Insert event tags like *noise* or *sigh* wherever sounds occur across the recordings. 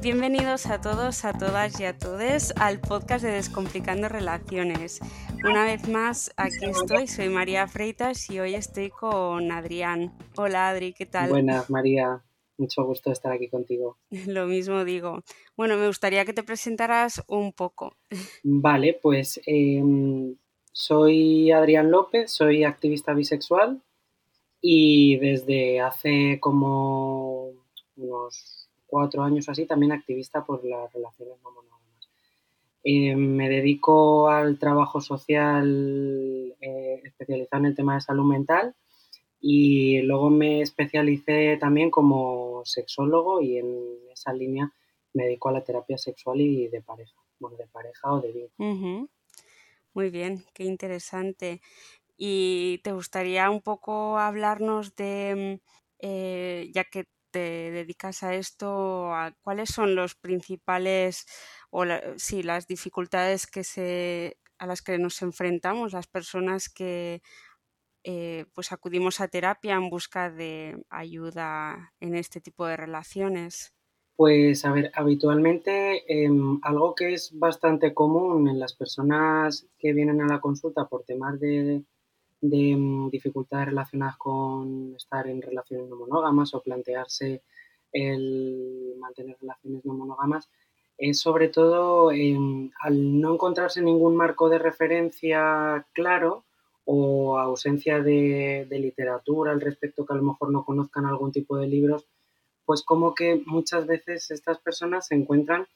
Bienvenidos a todos, a todas y a todos al podcast de Descomplicando Relaciones. Una vez más, aquí estoy, soy María Freitas y hoy estoy con Adrián. Hola Adri, ¿qué tal? Buenas María, mucho gusto estar aquí contigo. *laughs* Lo mismo digo. Bueno, me gustaría que te presentaras un poco. Vale, pues em, soy Adrián López, soy activista bisexual y desde hace como unos cuatro años así también activista por las relaciones no monógamas. Eh, me dedico al trabajo social eh, especializado en el tema de salud mental y luego me especialicé también como sexólogo y en esa línea me dedico a la terapia sexual y de pareja, bueno, de pareja o de vida. Muy bien, qué interesante. ¿Y te gustaría un poco hablarnos de, mm, eh, ya que te dedicas a esto, cuáles son los principales o sí, las dificultades que se, a las que nos enfrentamos las personas que eh, pues acudimos a terapia en busca de ayuda en este tipo de relaciones? Pues a ver, habitualmente em, algo que es bastante común en las personas que vienen a la consulta por temas de, mm, dificultades relacionadas con estar en relaciones no monógamas o plantearse el mantener relaciones no monógamas es sobre todo em, al no encontrarse ningún marco de referencia claro o ausencia de, de literatura al respecto que a lo mejor no conozcan algún tipo de libros pues como que muchas veces estas personas se encuentran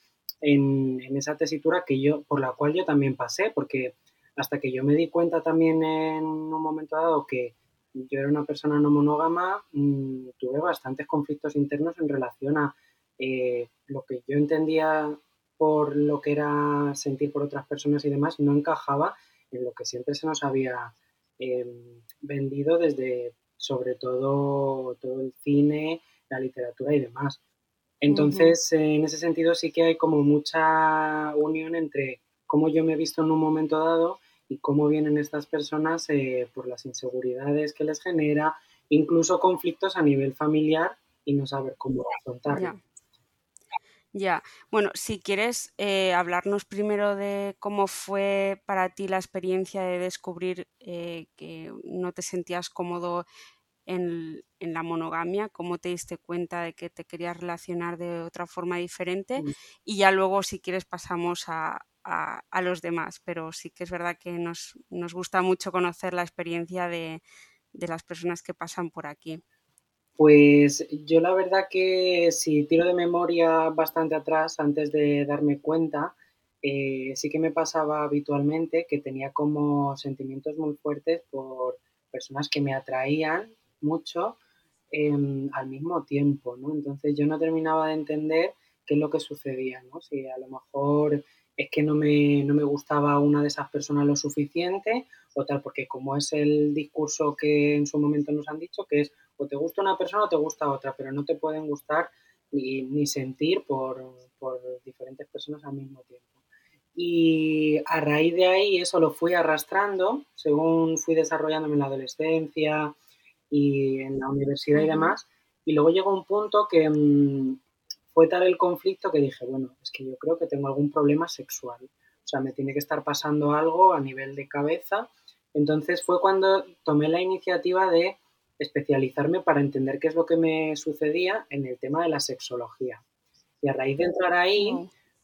en, esa tesitura que yo, por la cual yo también pasé, porque hasta que yo me di cuenta también en un momento dado que yo era una persona no monógama, mm, tuve bastantes conflictos internos en relación a eh, lo que yo entendía por lo que era sentir por otras personas y demás, no encajaba en lo que siempre se nos había em, vendido desde sobre todo todo el cine, la literatura y demás. Entonces, en ese sentido sí que hay como mucha unión entre cómo yo me he visto en un momento dado y cómo vienen estas personas eh, por las inseguridades que les genera, incluso conflictos a nivel familiar y no saber cómo afrontarlo. Ya, bueno, si quieres eh, hablarnos primero de cómo fue para ti la experiencia de descubrir eh, que no te sentías cómodo en, la monogamia, cómo te diste cuenta de que te querías relacionar de otra forma diferente mm. y ya luego si quieres pasamos a, los demás, pero sí que es verdad que nos, gusta mucho conocer la experiencia de, las personas que pasan por aquí. Pues yo la verdad que si tiro de memoria bastante atrás, antes de darme cuenta, eh, sí que me pasaba habitualmente que tenía como sentimientos muy fuertes por personas que me atraían mucho em, al mismo tiempo, ¿no? Entonces yo no terminaba de entender qué es lo que sucedía, ¿no? Si a lo mejor es que no me, no me gustaba una de esas personas lo suficiente o tal, porque como es el discurso que en su momento nos han dicho, que es o te gusta una persona o te gusta otra, pero no te pueden gustar ni, ni sentir por, por diferentes personas al mismo tiempo. Y a raíz de ahí eso lo fui arrastrando según fui desarrollándome en la adolescencia, y en la universidad y demás. Y luego llegó un punto que mm, fue tal el conflicto que dije, bueno, es que yo creo que tengo algún problema sexual. O sea, me tiene que estar pasando algo a nivel de cabeza. Entonces fue cuando tomé la iniciativa de especializarme para entender qué es lo que me sucedía en el tema de la sexología. Y a raíz de entrar ahí,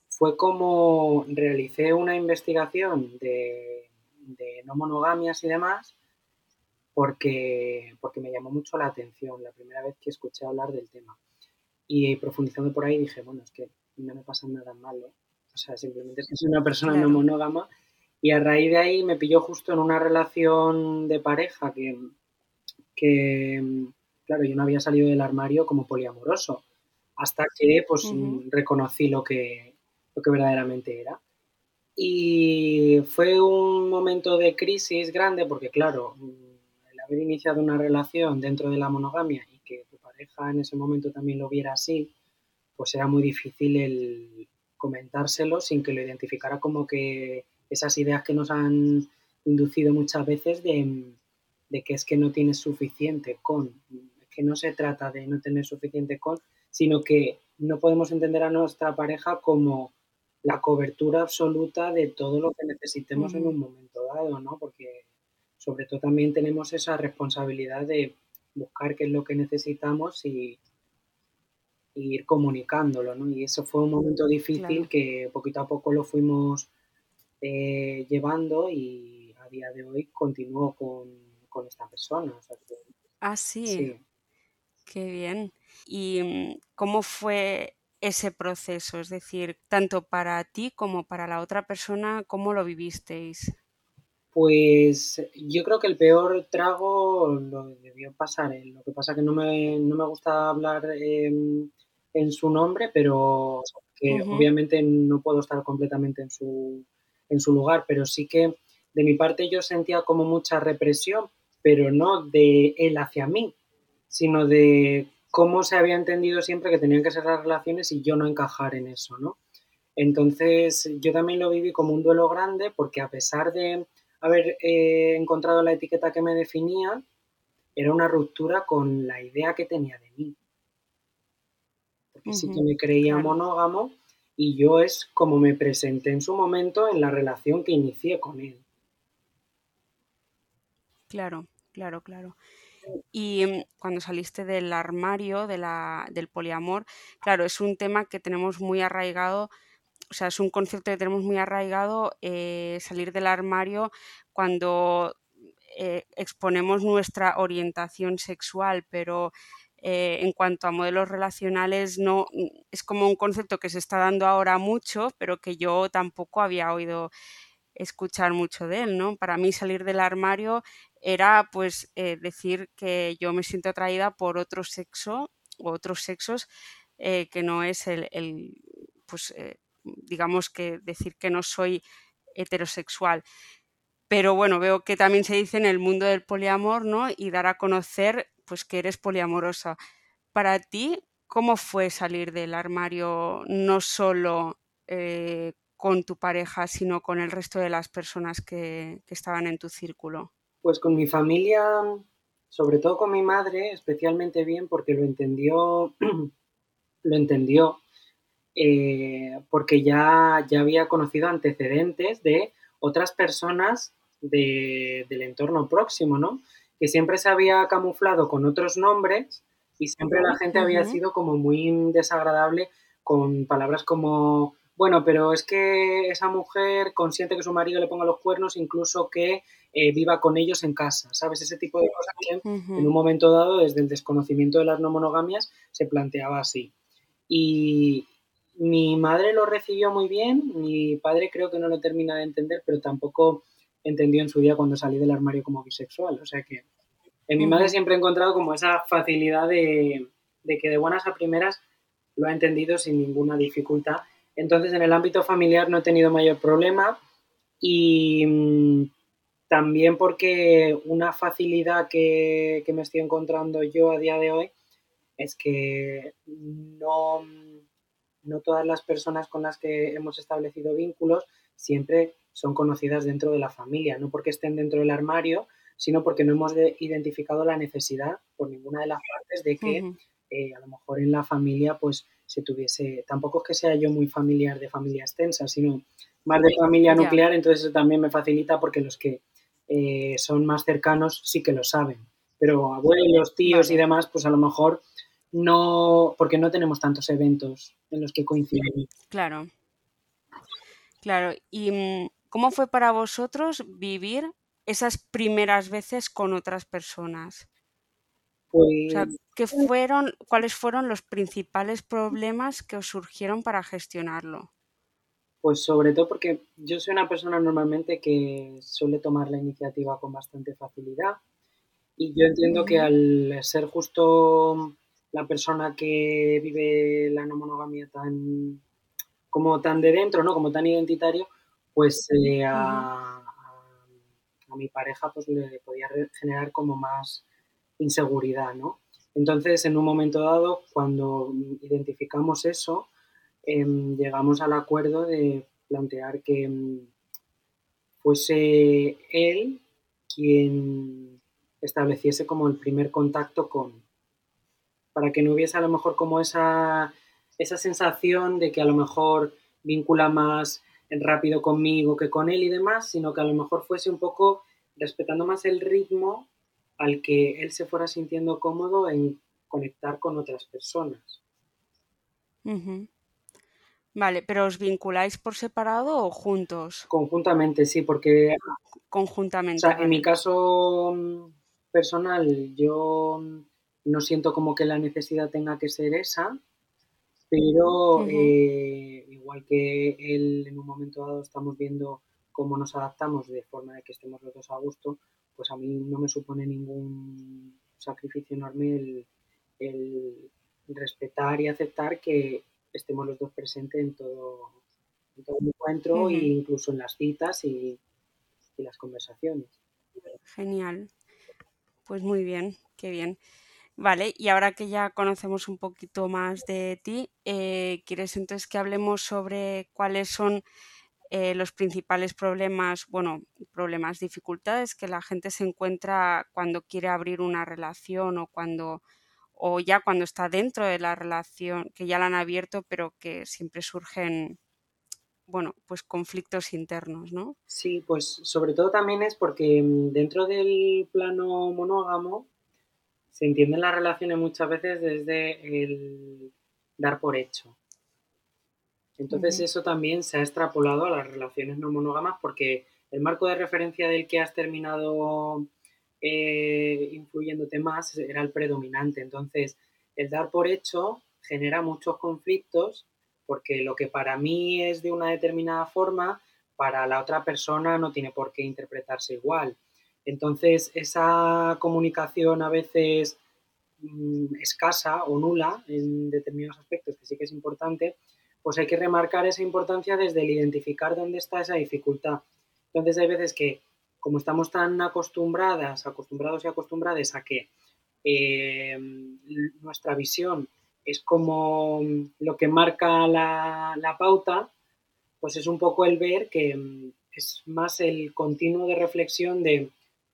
fue como realicé una investigación de, de no monogamias y demás, porque, porque me llamó mucho la atención la primera vez que escuché hablar del tema. Y profundizando por ahí dije, bueno, es que no me pasa nada malo. O sea, simplemente es que soy una persona no monógama. Y a raíz de ahí me pilló justo en una relación de pareja que, que claro, yo no había salido del armario como poliamoroso. Hasta que pues reconocí lo que, lo que verdaderamente era. Y fue un momento de crisis grande porque, claro, haber iniciado una relación dentro de la monogamia y pareja en ese momento también lo viera así, pues era muy difícil el comentárselo sin que lo identificara como que esas ideas que nos han inducido muchas veces de, que es que no tienes suficiente con, que no se trata de no tener suficiente con, sino que no podemos entender a nuestra pareja como la cobertura absoluta de todo lo que necesitemos en un momento dado, ¿no? Porque sobre todo también tenemos esa responsabilidad de buscar qué es lo que necesitamos y, ir comunicándolo, ¿no? Y eso fue un momento difícil que poquito a poco lo fuimos eh, llevando y a día de hoy continúo con, esta persona. ah, sí. Qué bien. ¿Y mm, cómo fue ese proceso? Es decir, tanto para ti como para la otra persona, ¿cómo lo vivisteis? Pues yo creo que el peor trago lo debió pasar él. Lo que pasa que no me, no me gusta hablar en su nombre, pero que obviamente no puedo estar completamente en su, en su lugar, pero sí que de mi parte yo sentía como mucha represión, pero no de él hacia mí, sino de cómo se había entendido siempre que tenían que ser las relaciones y yo no encajar en eso, ¿no? Entonces yo también lo viví como un duelo grande porque a pesar de haber eh, encontrado la etiqueta que me definía, era una ruptura con la idea que tenía de mí. Porque sí que me creía monógamo y yo es como me presenté en su momento en la relación que inicié con él. Claro, claro, claro. Y mm, cuando saliste del armario de la, del poliamor, claro, es un tema que tenemos muy arraigado, o sea, es un concepto que tenemos muy arraigado eh, salir del armario cuando eh, exponemos nuestra orientación sexual, pero eh, en cuanto a modelos relacionales no es como un concepto que se está dando ahora mucho, pero que yo tampoco había oído escuchar mucho de él, ¿no? Para mí salir del armario era pues decir que yo me siento atraída por otro sexo o otros sexos que no es el, pues eh, digamos que decir que no soy heterosexual. Pero bueno, veo que también se dice en el mundo del poliamor, ¿no? Y dar a conocer pues que eres poliamorosa. Para ti, ¿cómo fue salir del armario no solo con tu pareja, sino con el resto de las personas que estaban en tu círculo? Pues con mi familia, sobre todo con mi madre, especialmente bien porque lo entendió, *clears throat* lo entendió, eh, porque ya, ya había conocido antecedentes de otras personas del entorno próximo, ¿no? Que siempre se había camuflado con otros nombres y siempre la gente había sido como muy desagradable con palabras como, bueno, pero es que esa mujer consiente que su marido le ponga los cuernos, incluso que eh, viva con ellos en casa, ¿sabes? Ese tipo de cosas que en un momento dado, desde el desconocimiento de las no monogamias, se planteaba así. Y mi madre lo recibió muy bien, mi padre creo que no lo termina de entender, pero tampoco entendió en su día cuando salí del armario como bisexual. O sea que en mi madre siempre he encontrado como esa facilidad de, de que de buenas a primeras lo ha entendido sin ninguna dificultad. Entonces, en el ámbito familiar no he tenido mayor problema y mm, también porque una facilidad que, me estoy encontrando yo a día de hoy es que no, no todas las personas con las que hemos establecido vínculos siempre son conocidas dentro de la familia, no porque estén dentro del armario, sino porque no hemos identificado la necesidad por ninguna de las partes de que eh, a lo mejor en la familia pues se tuviese, tampoco es que sea yo muy familiar de familia extensa, sino más de familia nuclear, entonces eso también me facilita porque los que eh, son más cercanos sí que lo saben. Pero abuelos, tíos y demás, pues a lo mejor no, porque no tenemos tantos eventos en los que coincidimos. Claro. Claro. ¿Y mm, cómo fue para vosotros vivir esas primeras veces con otras personas? Pues... ¿qué fueron, ¿Cuáles fueron los principales problemas que os surgieron para gestionarlo? Pues sobre todo porque yo soy una persona normalmente que suele tomar la iniciativa con bastante facilidad y yo entiendo que al ser justo la persona que vive la no monogamia tan como tan de dentro, ¿no? Como tan identitario, pues eh, a, a, mi pareja pues le podía generar como más inseguridad, ¿no? Entonces, en un momento dado, cuando identificamos eso, Em, llegamos al acuerdo de plantear que em, fuese él quien estableciese como el primer contacto con, para que no hubiese a lo mejor como esa esa sensación de que a lo mejor vincula más rápido conmigo que con él y demás, sino que a lo mejor fuese un poco respetando más el ritmo al que él se fuera sintiendo cómodo en conectar con otras personas. Vale, pero ¿os vinculáis por separado o juntos? Conjuntamente, sí, porque... Conjuntamente. O sea, en mi caso mm, personal, yo no siento como que la necesidad tenga que ser esa, pero eh, igual que él en un momento dado estamos viendo cómo nos adaptamos de forma de que estemos los dos a gusto, pues a mí no me supone ningún sacrificio enorme el, respetar y aceptar que estemos los dos presentes en todo, en todo el encuentro e incluso en las citas y, las conversaciones. Genial. Pues muy bien, qué bien. Vale, y ahora que ya conocemos un poquito más de ti, eh, ¿quieres entonces que hablemos sobre cuáles son eh, los principales problemas, bueno, problemas, dificultades que la gente se encuentra cuando quiere abrir una relación o cuando o ya cuando está dentro de la relación, que ya la han abierto, pero que siempre surgen, bueno, pues conflictos internos, ¿no? Sí, pues sobre todo también es porque mm, dentro del plano monógamo se entienden las relaciones muchas veces desde el dar por hecho. Entonces eso también se ha extrapolado a las relaciones no monógamas porque el marco de referencia del que has terminado eh, influyéndote más era el predominante. Entonces el dar por hecho genera muchos conflictos porque lo que para mí es de una determinada forma, para la otra persona no tiene por qué interpretarse igual. Entonces esa comunicación a veces mm, escasa o nula en determinados aspectos, que sí que es importante, pues hay que remarcar esa importancia desde el identificar dónde está esa dificultad. Entonces hay veces que, como estamos tan acostumbradas, acostumbrados y acostumbradas a que eh, nuestra visión es como lo que marca la, la, pauta, pues es un poco el ver que mm, es más el continuo de reflexión de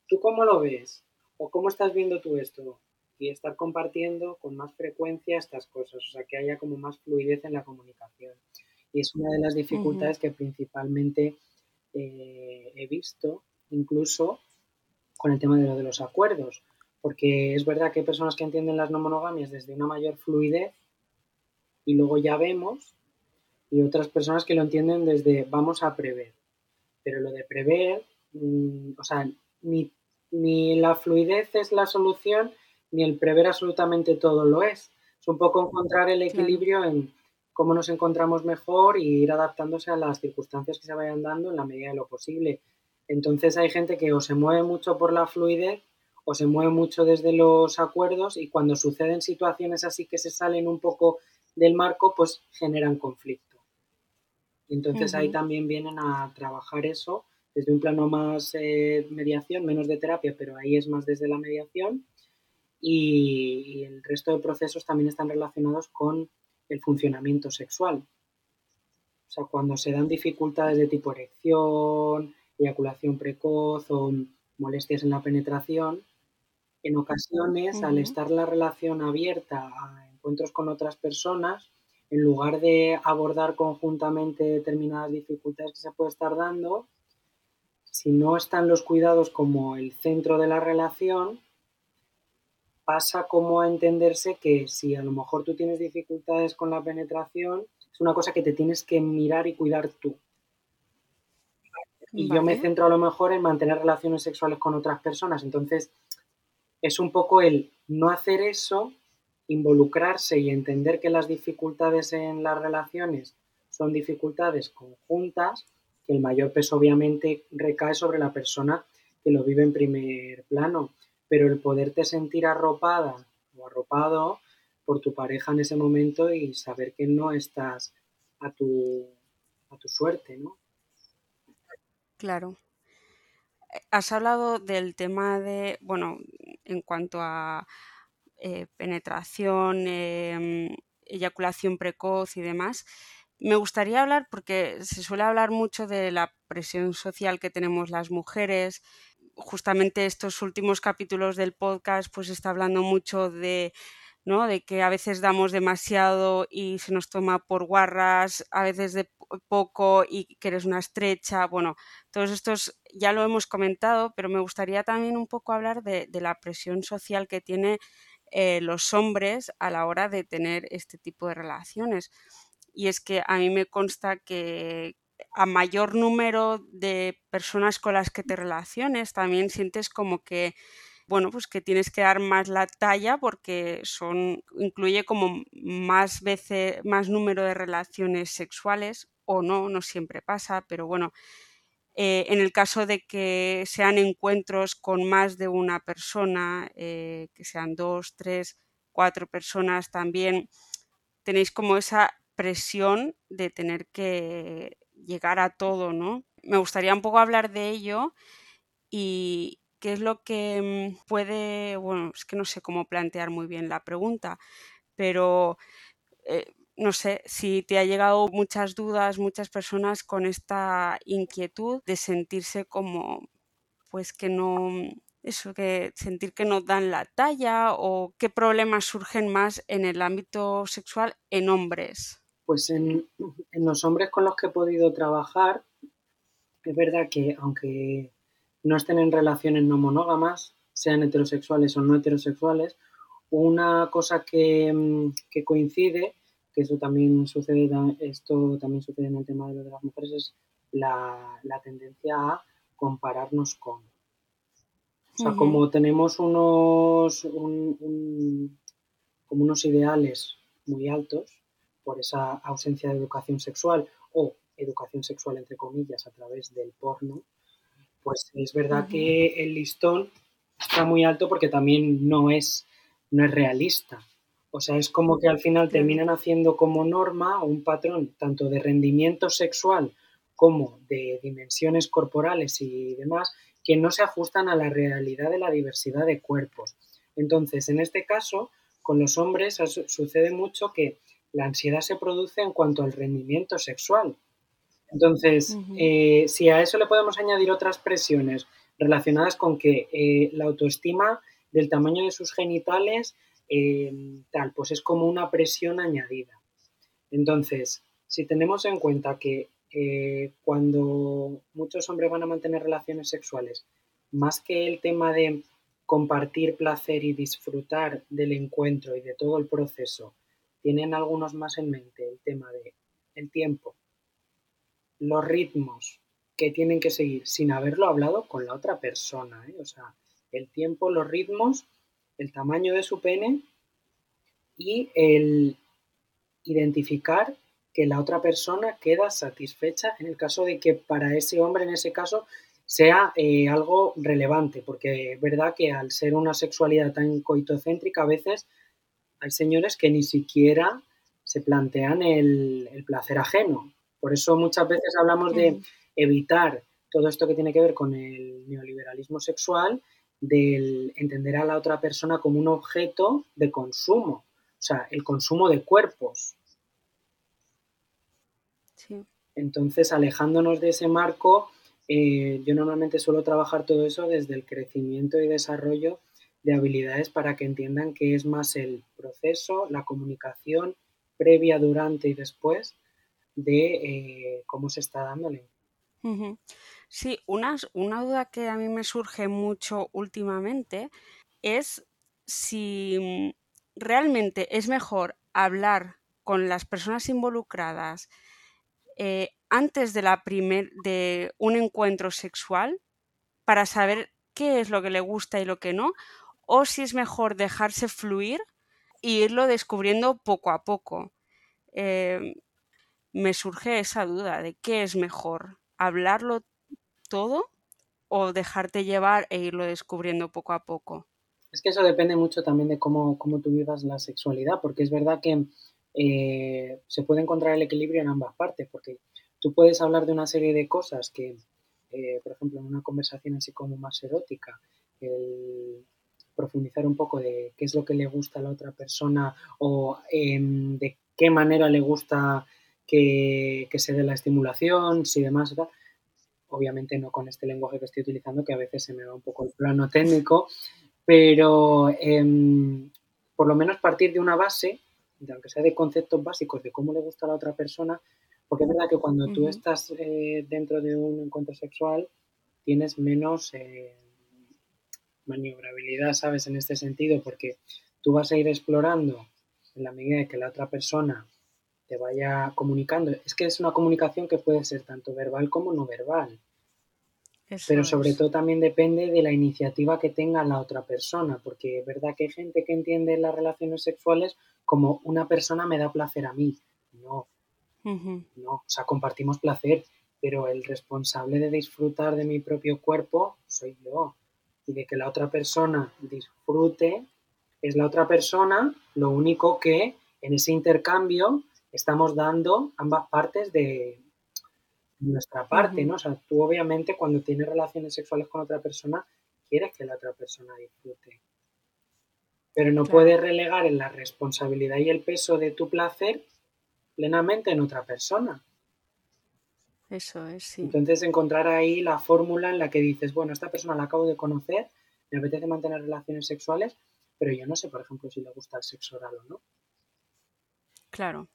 tú cómo lo ves o cómo estás viendo tú esto y estar compartiendo con más frecuencia estas cosas, o sea, que haya como más fluidez en la comunicación. Y es una de las dificultades que principalmente eh, he visto, incluso con el tema de lo de los acuerdos, porque es verdad que hay personas que entienden las no monogamias desde una mayor fluidez y luego ya vemos, y otras personas que lo entienden desde vamos a prever. Pero lo de prever, mm, o sea, ni, ni la fluidez es la solución, ni el prever absolutamente todo lo es. Es un poco encontrar el equilibrio en cómo nos encontramos mejor y ir adaptándose a las circunstancias que se vayan dando en la medida de lo posible. Entonces hay gente que o se mueve mucho por la fluidez o se mueve mucho desde los acuerdos y cuando suceden situaciones así que se salen un poco del marco, pues generan conflicto. Entonces ahí también vienen a trabajar eso desde un plano más eh, mediación, menos de terapia, pero ahí es más desde la mediación y, el resto de procesos también están relacionados con el funcionamiento sexual. O sea, cuando se dan dificultades de tipo erección, eyaculación precoz o molestias en la penetración, en ocasiones, al estar la relación abierta a encuentros con otras personas, en lugar de abordar conjuntamente determinadas dificultades que se puede estar dando, si no están los cuidados como el centro de la relación, pasa como a entenderse que si a lo mejor tú tienes dificultades con la penetración, es una cosa que te tienes que mirar y cuidar tú. Y yo me centro a lo mejor en mantener relaciones sexuales con otras personas. Entonces, es un poco el no hacer eso, involucrarse y entender que las dificultades en las relaciones son dificultades conjuntas, que el mayor peso obviamente recae sobre la persona que lo vive en primer plano pero el poderte sentir arropada o arropado por tu pareja en ese momento y saber que no estás a tu, a tu suerte, ¿no? Claro. Has hablado del tema de, bueno, en cuanto a eh, penetración, em, eyaculación precoz y demás. Me gustaría hablar, porque se suele hablar mucho de la presión social que tenemos las mujeres, justamente estos últimos capítulos del podcast pues está hablando mucho de ¿no? De que a veces damos demasiado y se nos toma por guarras, a veces de poco y que eres una estrecha. Bueno, todos estos ya lo hemos comentado, pero me gustaría también un poco hablar de, la presión social que tienen eh, los hombres a la hora de tener este tipo de relaciones. Y es que a mí me consta que a mayor número de personas con las que te relaciones, también sientes como que bueno, pues que tienes que dar más la talla porque son, incluye como más veces, más número de relaciones sexuales o no, no siempre pasa, pero bueno, eh, en el caso de que sean encuentros con más de una persona, eh, que sean dos, tres, cuatro personas, también tenéis como esa presión de tener que llegar a todo, ¿no? Me gustaría un poco hablar de ello y, qué es lo que mm, puede, bueno, es que no sé cómo plantear muy bien la pregunta, pero eh, no sé si te ha llegado muchas dudas, muchas personas con esta inquietud de sentirse como, pues que no, eso, que sentir que no dan la talla o qué problemas surgen más en el ámbito sexual en hombres. Pues en, en los hombres con los que he podido trabajar, es verdad que aunque no estén en relaciones no monógamas, sean heterosexuales o no heterosexuales. Una cosa que, mm, coincide, que eso también sucede, esto también sucede en el tema de, de las mujeres, es la, tendencia a compararnos con. O sea, como tenemos unos, como unos ideales muy altos por esa ausencia de educación sexual o educación sexual entre comillas a través del porno, pues es verdad que el listón está muy alto porque también no es, no es realista. O sea, es como que al final terminan haciendo como norma un patrón tanto de rendimiento sexual como de dimensiones corporales y demás que no se ajustan a la realidad de la diversidad de cuerpos. Entonces, en este caso, con los hombres sucede mucho que la ansiedad se produce en cuanto al rendimiento sexual. Entonces, eh, si a eso le podemos añadir otras presiones relacionadas con que eh, la autoestima del tamaño de sus genitales, eh, tal, pues es como una presión añadida. Entonces, si tenemos en cuenta que cuando muchos hombres van a mantener relaciones sexuales, más que el tema de compartir placer y disfrutar del encuentro y de todo el proceso, tienen algunos más en mente el tema de el tiempo, los ritmos que tienen que seguir sin haberlo hablado con la otra persona. ¿eh? O sea, el tiempo, los ritmos, el tamaño de su pene y el identificar que la otra persona queda satisfecha en el caso de que para ese hombre, en ese caso, sea eh, algo relevante, porque es verdad que al ser una sexualidad tan coitocéntrica, a veces hay señores que ni siquiera se plantean el placer ajeno. Por eso muchas veces hablamos de evitar todo esto que tiene que ver con el neoliberalismo sexual, del entender a la otra persona como un objeto de consumo, o sea, el consumo de cuerpos. Entonces, alejándonos de ese marco, eh, yo normalmente suelo trabajar todo eso desde el crecimiento y desarrollo de habilidades para que entiendan que es más el proceso, la comunicación previa, durante y después de eh, cómo se está dándole. Sí, una, una duda que a mí me surge mucho últimamente es si mm, realmente es mejor hablar con las personas involucradas eh, antes de, la primer, de un encuentro sexual para saber qué es lo que le gusta y lo que no, o si es mejor dejarse fluir e irlo descubriendo poco a poco. Eh, me surge esa duda de qué es mejor, hablarlo todo o dejarte llevar e irlo descubriendo poco a poco. Es que eso depende mucho también de cómo, cómo tú vivas la sexualidad, porque es verdad que eh, se puede encontrar el equilibrio en ambas partes, porque tú puedes hablar de una serie de cosas que, eh, por ejemplo, en una conversación así como más erótica, el profundizar un poco de qué es lo que le gusta a la otra persona o em, de qué manera le gusta que, se dé la estimulación, si demás, obviamente no con este lenguaje que estoy utilizando, que a veces se me va un poco el plano técnico, pero em, por lo menos partir de una base, de, aunque sea de conceptos básicos de cómo le gusta a la otra persona, porque es verdad que cuando tú estás eh, dentro de un encuentro sexual, tienes menos eh, maniobrabilidad, ¿sabes? En este sentido, porque tú vas a ir explorando en la medida de que la otra persona te vaya comunicando. Es que es una comunicación que puede ser tanto verbal como no verbal. Pero sobre todo también depende de la iniciativa que tenga la otra persona, porque es verdad que hay gente que entiende las relaciones sexuales como una persona me da placer a mí. No, no, o sea, compartimos placer, pero el responsable de disfrutar de mi propio cuerpo soy yo. Y de que la otra persona disfrute es la otra persona, lo único que en ese intercambio estamos dando ambas partes de nuestra parte, ¿no? O sea, tú obviamente cuando tienes relaciones sexuales con otra persona, quieres que la otra persona disfrute. Pero no puedes relegar en la responsabilidad y el peso de tu placer plenamente en otra persona. Eso es, sí. Entonces encontrar ahí la fórmula en la que dices, bueno, esta persona la acabo de conocer, me apetece mantener relaciones sexuales, pero yo no sé, por ejemplo, si le gusta el sexo oral o no. Claro.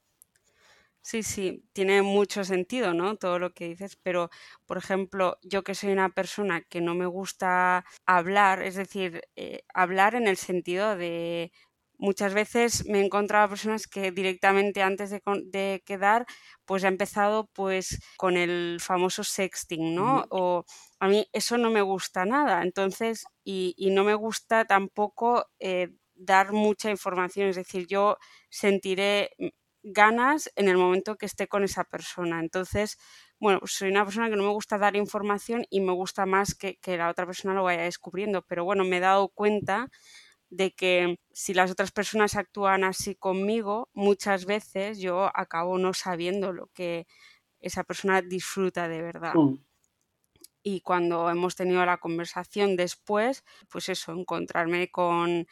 Sí, sí, tiene mucho sentido, ¿no? Todo lo que dices, pero, por ejemplo, yo que soy una persona que no me gusta hablar, es decir, eh, hablar en el sentido de muchas veces me he encontrado a personas que directamente antes de, quedar, pues ha empezado pues con el famoso sexting, ¿no? O a mí eso no me gusta nada, entonces, y, no me gusta tampoco eh, dar mucha información, es decir, yo sentiré ganas en el momento que esté con esa persona. Entonces, bueno, pues soy una persona que no me gusta dar información y me gusta más que, que la otra persona lo vaya descubriendo, pero bueno, me he dado cuenta de que si las otras personas actúan así conmigo, muchas veces yo acabo no sabiendo lo que esa persona disfruta de verdad. Mm. Y cuando hemos tenido la conversación después, pues eso, encontrarme con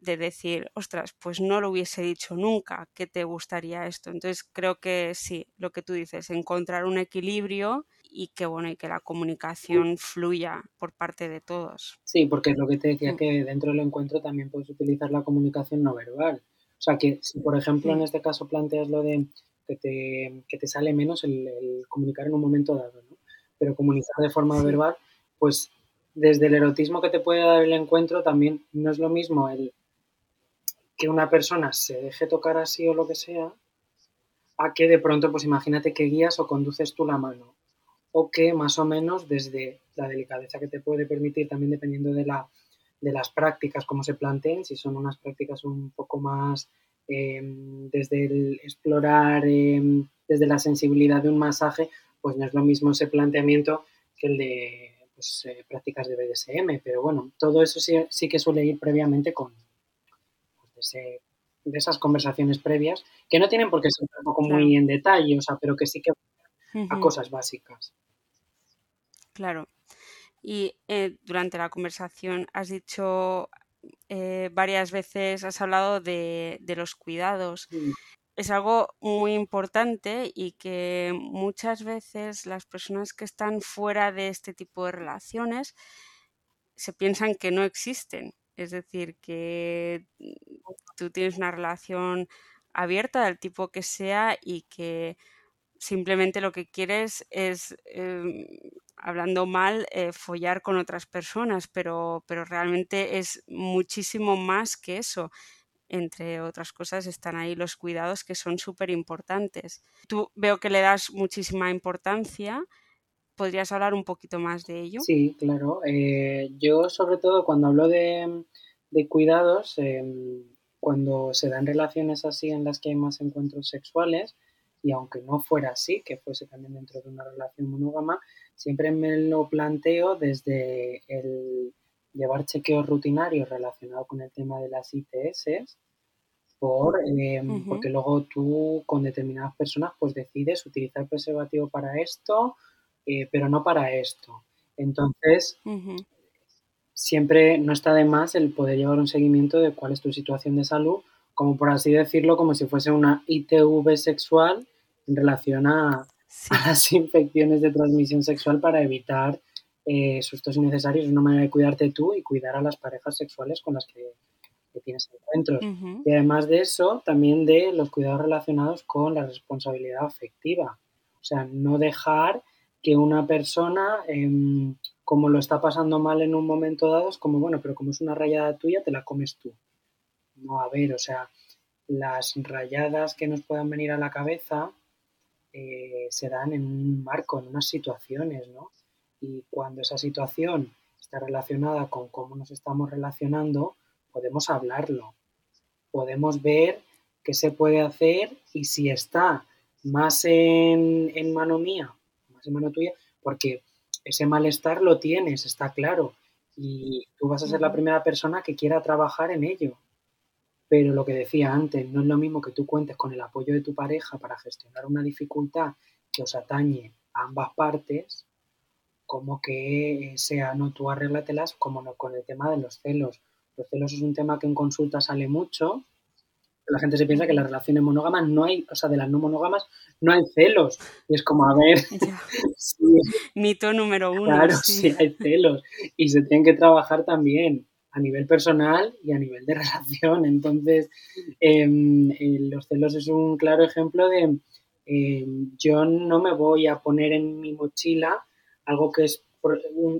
de decir, ostras, pues no lo hubiese dicho nunca que te gustaría esto. Entonces creo que sí, lo que tú dices, encontrar un equilibrio y que bueno, y que la comunicación fluya por parte de todos. Sí, porque es lo que te decía mm. que dentro del encuentro también puedes utilizar la comunicación no verbal. O sea que si por ejemplo en este caso planteas lo de que te, que te sale menos el, comunicar en un momento dado, ¿no? Pero comunicar de forma verbal, pues desde el erotismo que te puede dar el encuentro también no es lo mismo el que una persona se deje tocar así o lo que sea, a que de pronto, pues imagínate que guías o conduces tú la mano, o que más o menos desde la delicadeza que te puede permitir, también dependiendo de, la, de las prácticas, como se planteen, si son unas prácticas un poco más em, desde el explorar, em, desde la sensibilidad de un masaje, pues no es lo mismo ese planteamiento que el de pues, eh, prácticas de BDSM, pero bueno, todo eso sí, sí que suele ir previamente con, de esas conversaciones previas, que no tienen por qué ser tampoco muy en detalle, o sea, pero que sí que a cosas básicas. Claro. Y eh, durante la conversación has dicho eh, varias veces, has hablado de, los cuidados. Es algo muy importante y que muchas veces las personas que están fuera de este tipo de relaciones se piensan que no existen es decir, que tú tienes una relación abierta del tipo que sea y que simplemente lo que quieres es, em, hablando mal, eh, follar con otras personas, pero, pero realmente es muchísimo más que eso. Entre otras cosas están ahí los cuidados que son súper importantes. Tú veo que le das muchísima importancia ¿Podrías hablar un poquito más de ello? Sí, claro. Eh, yo sobre todo cuando hablo de, cuidados, em, cuando se dan relaciones así en las que hay más encuentros sexuales, y aunque no fuera así, que fuese también dentro de una relación monógama, siempre me lo planteo desde el llevar chequeos rutinarios relacionados con el tema de las ITS, por, em, porque luego tú con determinadas personas pues decides utilizar preservativo para esto eh, pero no para esto. Entonces, siempre no está de más el poder llevar un seguimiento de cuál es tu situación de salud, como por así decirlo, como si fuese una ITV sexual en relación a, las infecciones de transmisión sexual para evitar eh, sustos innecesarios. Es una manera de cuidarte tú y cuidar a las parejas sexuales con las que que tienes encuentros. Y además de eso, también de los cuidados relacionados con la responsabilidad afectiva. O sea, no dejar que una persona, em, como lo está pasando mal en un momento dado, es como, bueno, pero como es una rayada tuya, te la comes tú. No, a ver, o sea, las rayadas que nos puedan venir a la cabeza eh, se dan en un marco, en unas situaciones, ¿no? Y cuando esa situación está relacionada con cómo nos estamos relacionando, podemos hablarlo, podemos ver qué se puede hacer y si está más en, en mano mía, más en mano tuya, porque ese malestar lo tienes, está claro, y tú vas a ser la primera persona que quiera trabajar en ello. Pero lo que decía antes, no es lo mismo que tú cuentes con el apoyo de tu pareja para gestionar una dificultad que os atañe a ambas partes, como que sea, no, tú arréglatelas, como no con el tema de los celos. Los celos es un tema que en consulta sale mucho. La gente se piensa que las relaciones monógamas no hay, o sea, de las no monógamas no hay celos. Y es como, a ver. *laughs* *laughs* Mito número uno. Claro, sí. hay celos. Y se tienen que trabajar también a nivel personal y a nivel de *laughs* relación. Entonces, eh, los celos es un claro ejemplo de em, yo no me voy a poner en mi mochila algo que es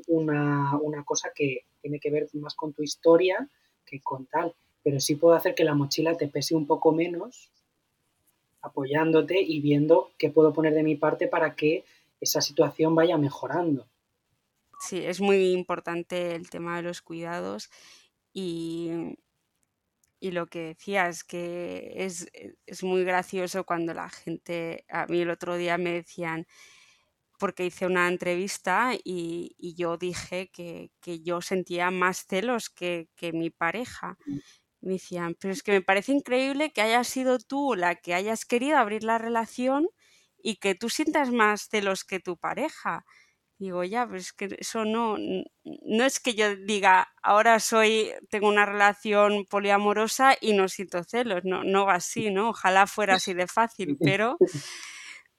una, una cosa que tiene que ver más con tu historia que con tal. Pero sí puedo hacer que la mochila te pese un poco menos, apoyándote y viendo qué puedo poner de mi parte para que esa situación vaya mejorando. Sí, es muy importante el tema de los cuidados y, y lo que decías, que es, es muy gracioso cuando la gente, a mí el otro día me decían, porque hice una entrevista y, yo dije que, yo sentía más celos que, mi pareja. Mm. Me decían, pero es que me parece increíble que hayas sido tú la que hayas querido abrir la relación y que tú sientas más celos que tu pareja. Digo, ya, pero es que eso no, no es que yo diga, ahora soy, tengo una relación poliamorosa y no siento celos, no, no va así, ¿no? Ojalá fuera así de fácil, pero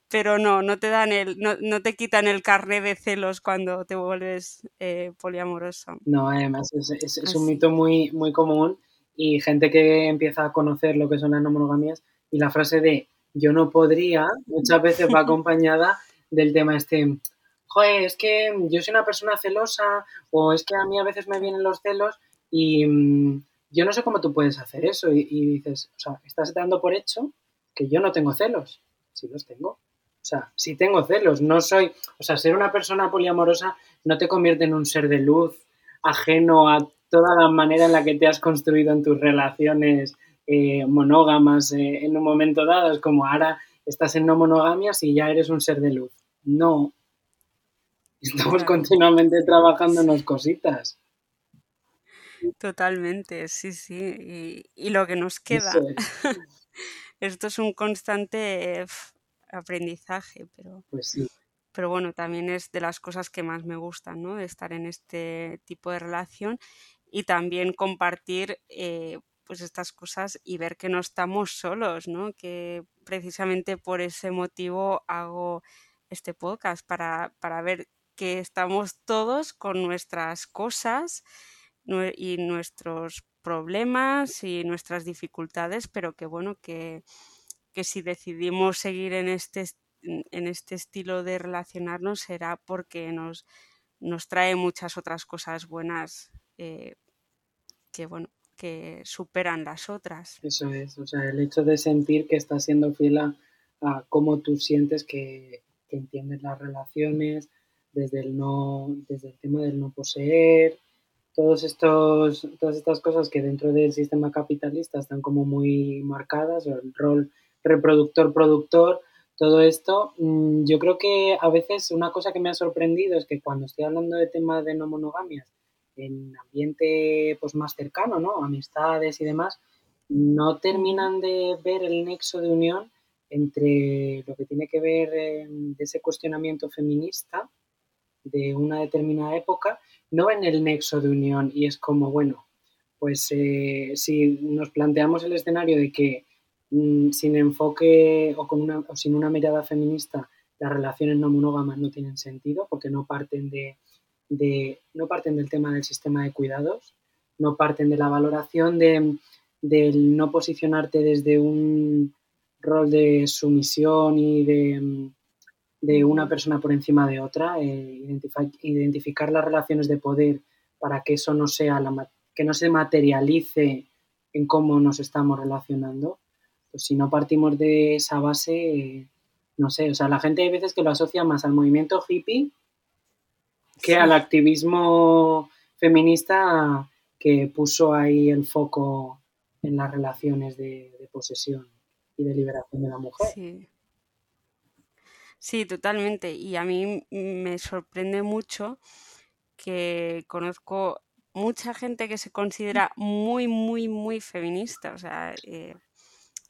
pero no, no te dan el, no, no te quitan el carné de celos cuando te vuelves eh, poliamoroso. No, además es, es, un mito muy, muy común y gente que empieza a conocer lo que son las no monogamias y la frase de yo no podría muchas veces va *laughs* acompañada del tema este, joder, es que yo soy una persona celosa o es que a mí a veces me vienen los celos y mm, yo no sé cómo tú puedes hacer eso y, dices, o sea, estás dando por hecho que yo no tengo celos, sí los tengo o sea, si tengo celos, no soy, o sea, ser una persona poliamorosa no te convierte en un ser de luz ajeno a toda la manera en la que te has construido en tus relaciones eh, monógamas eh, en un momento dado. Es como ahora estás en no monogamias y ya eres un ser de luz. No. Estamos continuamente trabajando en las cositas. Totalmente, sí, sí. Y, lo que nos queda. *laughs* Esto es un constante aprendizaje, pero, pues pero bueno, también es de las cosas que más me gustan, ¿no? De estar en este tipo de relación y también compartir eh, pues estas cosas y ver que no estamos solos, ¿no? Que precisamente por ese motivo hago este podcast para, para ver que estamos todos con nuestras cosas y nuestros problemas y nuestras dificultades, pero que bueno, que, que si decidimos seguir en este, en este estilo de relacionarnos será porque nos, nos trae muchas otras cosas buenas eh, que, bueno, que superan las otras. Eso es, o sea, el hecho de sentir que estás siendo fiel a, cómo tú sientes que, que, entiendes las relaciones, desde el no, desde el tema del no poseer, todos estos, todas estas cosas que dentro del sistema capitalista están como muy marcadas, el rol reproductor-productor, todo esto, mm, yo creo que a veces una cosa que me ha sorprendido es que cuando estoy hablando de temas de no monogamias en ambiente pues más cercano, ¿no? Amistades y demás, no terminan de ver el nexo de unión entre lo que tiene que ver em, de ese cuestionamiento feminista de una determinada época, no ven el nexo de unión. Y es como, bueno, pues eh, si nos planteamos el escenario de que Mm, sin enfoque o, sin una mirada feminista, las relaciones no monógamas no tienen sentido porque no parten, de, no parten del tema del sistema de cuidados, no parten de la valoración de, del no posicionarte desde un rol de sumisión y de, de una persona por encima de otra, eh, identificar las relaciones de poder para que eso no sea la, que no se materialice en cómo nos estamos relacionando. Pues si no partimos de esa base, eh, no sé, o sea, la gente hay veces que lo asocia más al movimiento hippie que al activismo feminista que puso ahí el foco en las relaciones de, de posesión y de liberación de la mujer. Sí. Sí, totalmente. Y a mí me sorprende mucho que conozco mucha gente que se considera muy, muy, muy feminista. O sea, eh,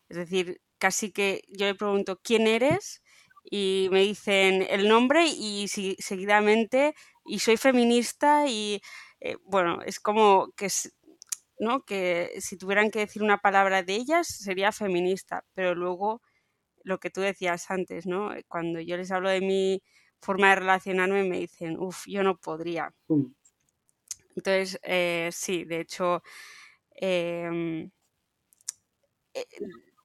es decir, casi que yo le pregunto quién eres y me dicen el nombre y seguidamente y soy feminista y eh, bueno, es como que ¿no? que si tuvieran que decir una palabra de ellas sería feminista, pero luego lo que tú decías antes, ¿no? Eh, cuando yo les hablo de mi forma de relacionarme, me dicen, uff, yo no podría. Mm. Entonces, eh, sí, de hecho, em, eh,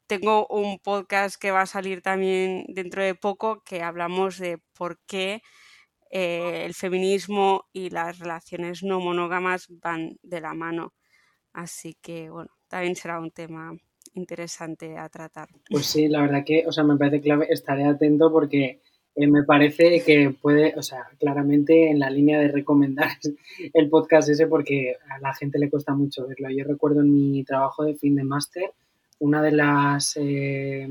tengo un podcast que va a salir también dentro de poco que hablamos de por qué el feminismo y las relaciones no monógamas van de la mano. Así que, bueno, también será un tema interesante a tratar. Pues sí, la verdad que, o sea, me parece clave, estaré atento porque eh, me parece que puede, o sea, claramente en la línea de recomendar *laughs* el podcast ese porque a la gente le cuesta mucho verlo. Yo recuerdo en mi trabajo de fin de máster, una de las eh,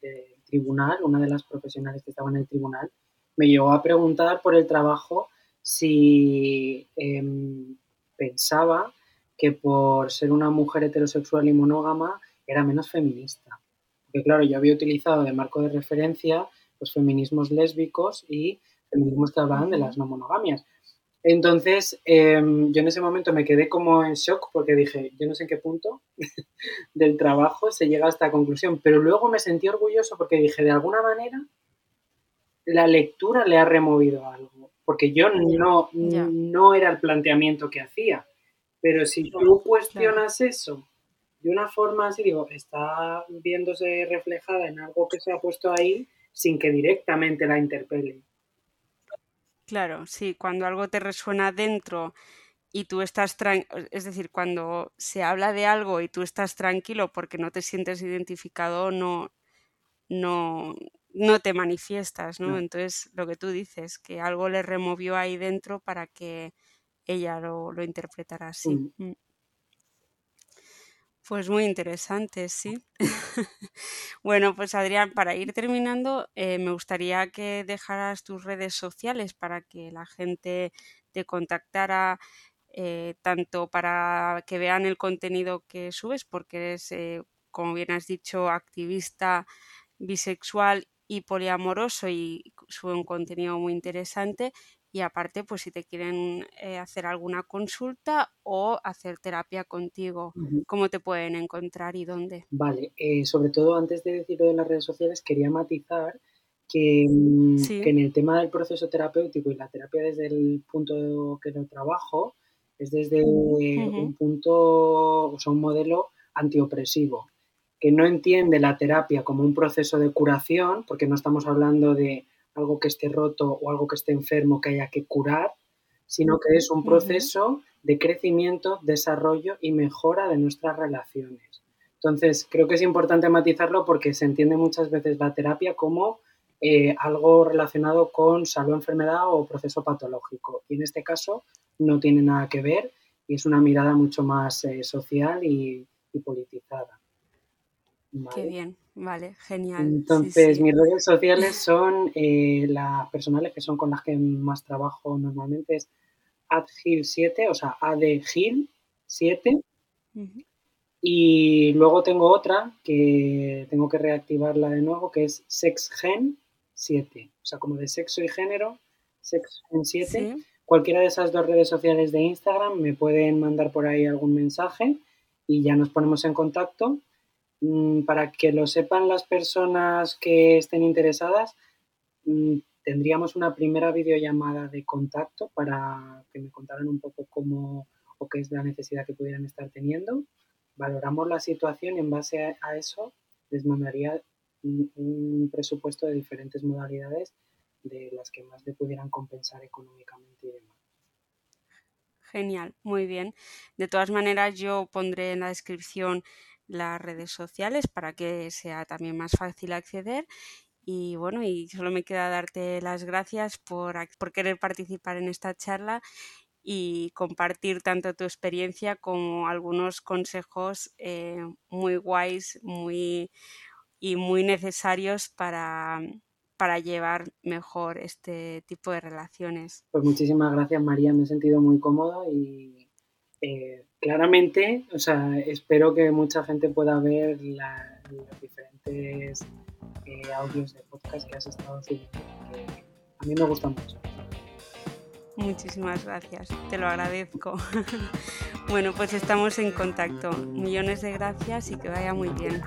de tribunal, una de las profesionales que estaba en el tribunal, me llegó a preguntar por el trabajo si em, pensaba que por ser una mujer heterosexual y monógama era menos feminista. Porque claro, yo había utilizado de marco de referencia los feminismos lésbicos y feminismos que hablaban de las no monogamias. Entonces, em, yo en ese momento me quedé como en shock porque dije, yo no sé en qué punto *laughs* del trabajo se llega a esta conclusión, pero luego me sentí orgulloso porque dije, de alguna manera, la lectura le ha removido algo, porque yo no, no era el planteamiento que hacía, pero si tú cuestionas eso de una forma así, digo, está viéndose reflejada en algo que se ha puesto ahí sin que directamente la interpele. Claro, sí, cuando algo te resuena dentro y tú estás es decir, cuando se habla de algo y tú estás tranquilo porque no te sientes identificado, no, no, no te manifiestas, ¿no? Entonces, lo que tú dices, que algo le removió ahí dentro para que ella lo, lo interpretara así. Mm. Pues muy interesante, sí. *laughs* bueno, pues Adrián, para ir terminando, eh, me gustaría que dejaras tus redes sociales para que la gente te contactara, eh, tanto para que vean el contenido que subes, porque eres, eh, como bien has dicho, activista bisexual y poliamoroso y sube un contenido muy interesante y aparte, pues si te quieren eh, hacer alguna consulta o hacer terapia contigo, ¿cómo te pueden encontrar y dónde? Vale, eh, sobre todo antes de decirlo de las redes sociales, quería matizar que, mm, que, en el tema del proceso terapéutico y la terapia desde el punto que lo trabajo, es desde un punto, o sea, un modelo antiopresivo, que no entiende la terapia como un proceso de curación, porque no estamos hablando de algo que esté roto o algo que esté enfermo que haya que curar, sino que es un proceso de crecimiento, desarrollo y mejora de nuestras relaciones. Entonces, creo que es importante matizarlo porque se entiende muchas veces la terapia como eh, algo relacionado con salud, enfermedad o proceso patológico. Y en este caso no tiene nada que ver y es una mirada mucho más eh, social y politizada. Qué bien, vale, genial. Entonces, mis redes sociales son eh, las personales que son con las que más trabajo normalmente, es adgil7, o sea, adgil7. Y luego tengo otra que tengo que reactivarla de nuevo, que es sexgen7, o sea, como de sexo y género, sexgen7. Cualquiera de esas dos redes sociales de Instagram me pueden mandar por ahí algún mensaje y ya nos ponemos en contacto para que lo sepan las personas que estén interesadas, mm, tendríamos una primera videollamada de contacto para que me contaran un poco cómo o qué es la necesidad que pudieran estar teniendo. Valoramos la situación y en base a, eso les mandaría un, presupuesto de diferentes modalidades de las que más le pudieran compensar económicamente y demás. Genial, muy bien. De todas maneras, yo pondré en la descripción las redes sociales para que sea también más fácil acceder. Y bueno, y solo me queda darte las gracias por, por querer participar en esta charla y compartir tanto tu experiencia como algunos consejos eh, muy guays muy, y muy necesarios para, para llevar mejor este tipo de relaciones. Pues muchísimas gracias María, me he sentido muy cómodo y eh, claramente, o sea, espero que mucha gente pueda ver los diferentes eh, audios de podcast que has estado haciendo, que a mí me gustan mucho. Muchísimas gracias, te lo agradezco. *laughs* bueno, pues estamos en contacto. Millones de gracias y que vaya muy bien.